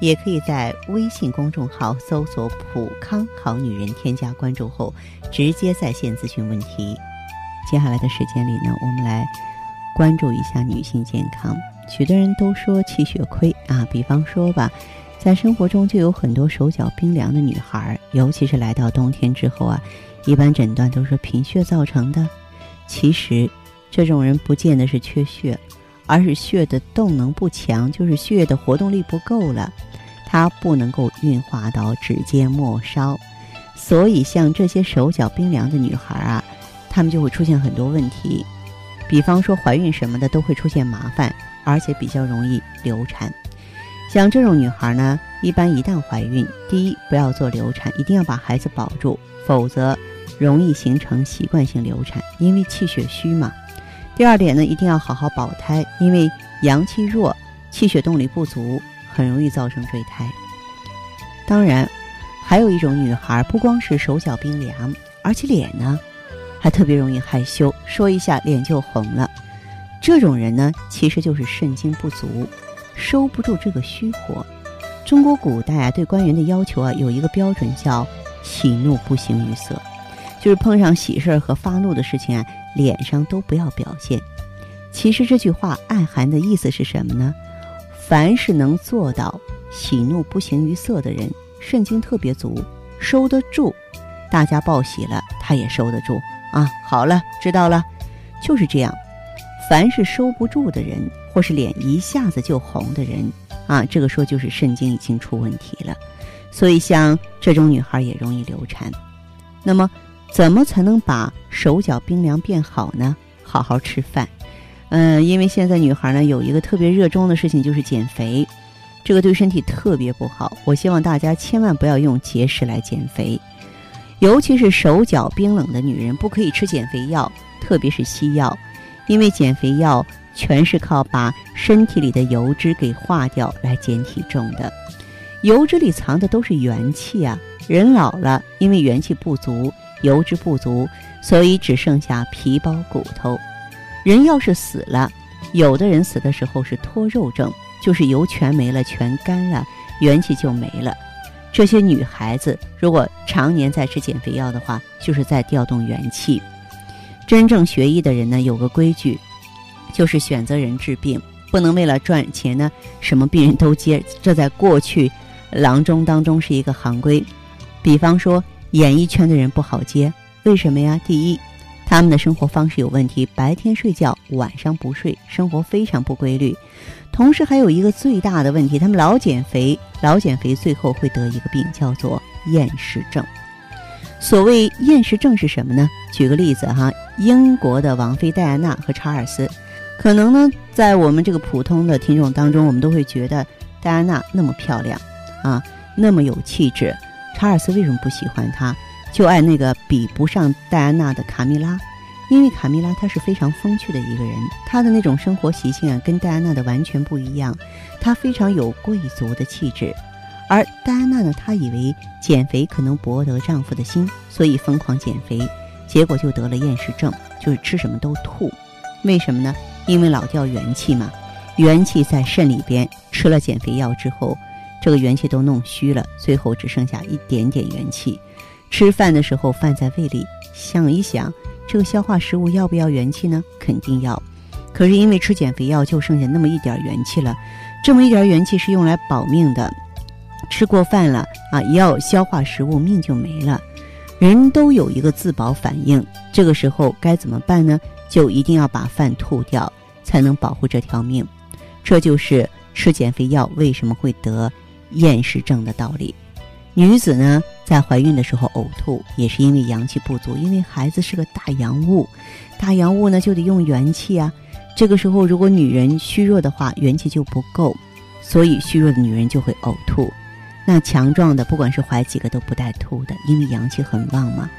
也可以在微信公众号搜索“普康好女人”，添加关注后直接在线咨询问题。接下来的时间里呢，我们来关注一下女性健康。许多人都说气血亏啊，比方说吧。在生活中就有很多手脚冰凉的女孩，尤其是来到冬天之后啊，一般诊断都是贫血造成的。其实，这种人不见得是缺血，而是血的动能不强，就是血的活动力不够了，它不能够运化到指尖末梢。所以，像这些手脚冰凉的女孩啊，她们就会出现很多问题，比方说怀孕什么的都会出现麻烦，而且比较容易流产。像这种女孩呢，一般一旦怀孕，第一不要做流产，一定要把孩子保住，否则容易形成习惯性流产，因为气血虚嘛。第二点呢，一定要好好保胎，因为阳气弱，气血动力不足，很容易造成坠胎。当然，还有一种女孩，不光是手脚冰凉，而且脸呢，还特别容易害羞，说一下脸就红了。这种人呢，其实就是肾精不足。收不住这个虚火。中国古代啊，对官员的要求啊，有一个标准叫“喜怒不形于色”，就是碰上喜事儿和发怒的事情啊，脸上都不要表现。其实这句话暗含的意思是什么呢？凡是能做到喜怒不形于色的人，肾精特别足，收得住。大家报喜了，他也收得住啊。好了，知道了，就是这样。凡是收不住的人。或是脸一下子就红的人，啊，这个说就是肾精已经出问题了，所以像这种女孩也容易流产。那么，怎么才能把手脚冰凉变好呢？好好吃饭，嗯，因为现在女孩呢有一个特别热衷的事情就是减肥，这个对身体特别不好。我希望大家千万不要用节食来减肥，尤其是手脚冰冷的女人不可以吃减肥药，特别是西药，因为减肥药。全是靠把身体里的油脂给化掉来减体重的，油脂里藏的都是元气啊！人老了，因为元气不足，油脂不足，所以只剩下皮包骨头。人要是死了，有的人死的时候是脱肉症，就是油全没了，全干了，元气就没了。这些女孩子如果常年在吃减肥药的话，就是在调动元气。真正学医的人呢，有个规矩。就是选择人治病，不能为了赚钱呢，什么病人都接。这在过去郎中当中是一个行规。比方说，演艺圈的人不好接，为什么呀？第一，他们的生活方式有问题，白天睡觉，晚上不睡，生活非常不规律。同时还有一个最大的问题，他们老减肥，老减肥，最后会得一个病，叫做厌食症。所谓厌食症是什么呢？举个例子哈，英国的王妃戴安娜和查尔斯。可能呢，在我们这个普通的听众当中，我们都会觉得戴安娜那么漂亮，啊，那么有气质。查尔斯为什么不喜欢她？就爱那个比不上戴安娜的卡米拉，因为卡米拉她是非常风趣的一个人，她的那种生活习性啊，跟戴安娜的完全不一样。她非常有贵族的气质，而戴安娜呢，她以为减肥可能博得丈夫的心，所以疯狂减肥，结果就得了厌食症，就是吃什么都吐。为什么呢？因为老掉元气嘛，元气在肾里边，吃了减肥药之后，这个元气都弄虚了，最后只剩下一点点元气。吃饭的时候，饭在胃里，想一想，这个消化食物要不要元气呢？肯定要。可是因为吃减肥药，就剩下那么一点元气了，这么一点元气是用来保命的，吃过饭了啊，要消化食物，命就没了。人都有一个自保反应，这个时候该怎么办呢？就一定要把饭吐掉，才能保护这条命。这就是吃减肥药为什么会得厌食症的道理。女子呢，在怀孕的时候呕吐，也是因为阳气不足，因为孩子是个大阳物，大阳物呢就得用元气啊。这个时候，如果女人虚弱的话，元气就不够，所以虚弱的女人就会呕吐。那强壮的，不管是怀几个都不带吐的，因为阳气很旺嘛。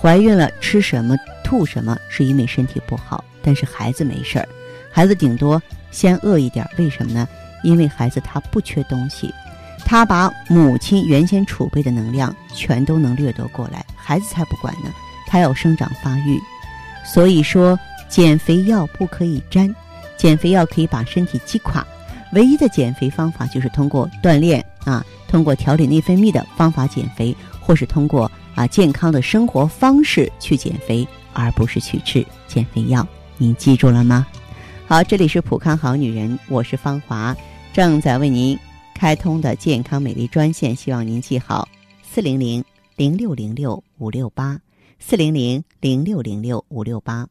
怀孕了，吃什么吐什么是因为身体不好，但是孩子没事儿，孩子顶多先饿一点，为什么呢？因为孩子他不缺东西，他把母亲原先储备的能量全都能掠夺过来，孩子才不管呢，他要生长发育。所以说，减肥药不可以沾，减肥药可以把身体击垮。唯一的减肥方法就是通过锻炼啊，通过调理内分泌的方法减肥，或是通过啊健康的生活方式去减肥，而不是去吃减肥药。您记住了吗？好，这里是普康好女人，我是芳华，正在为您开通的健康美丽专线，希望您记好：四零零零六零六五六八，四零零零六零六五六八。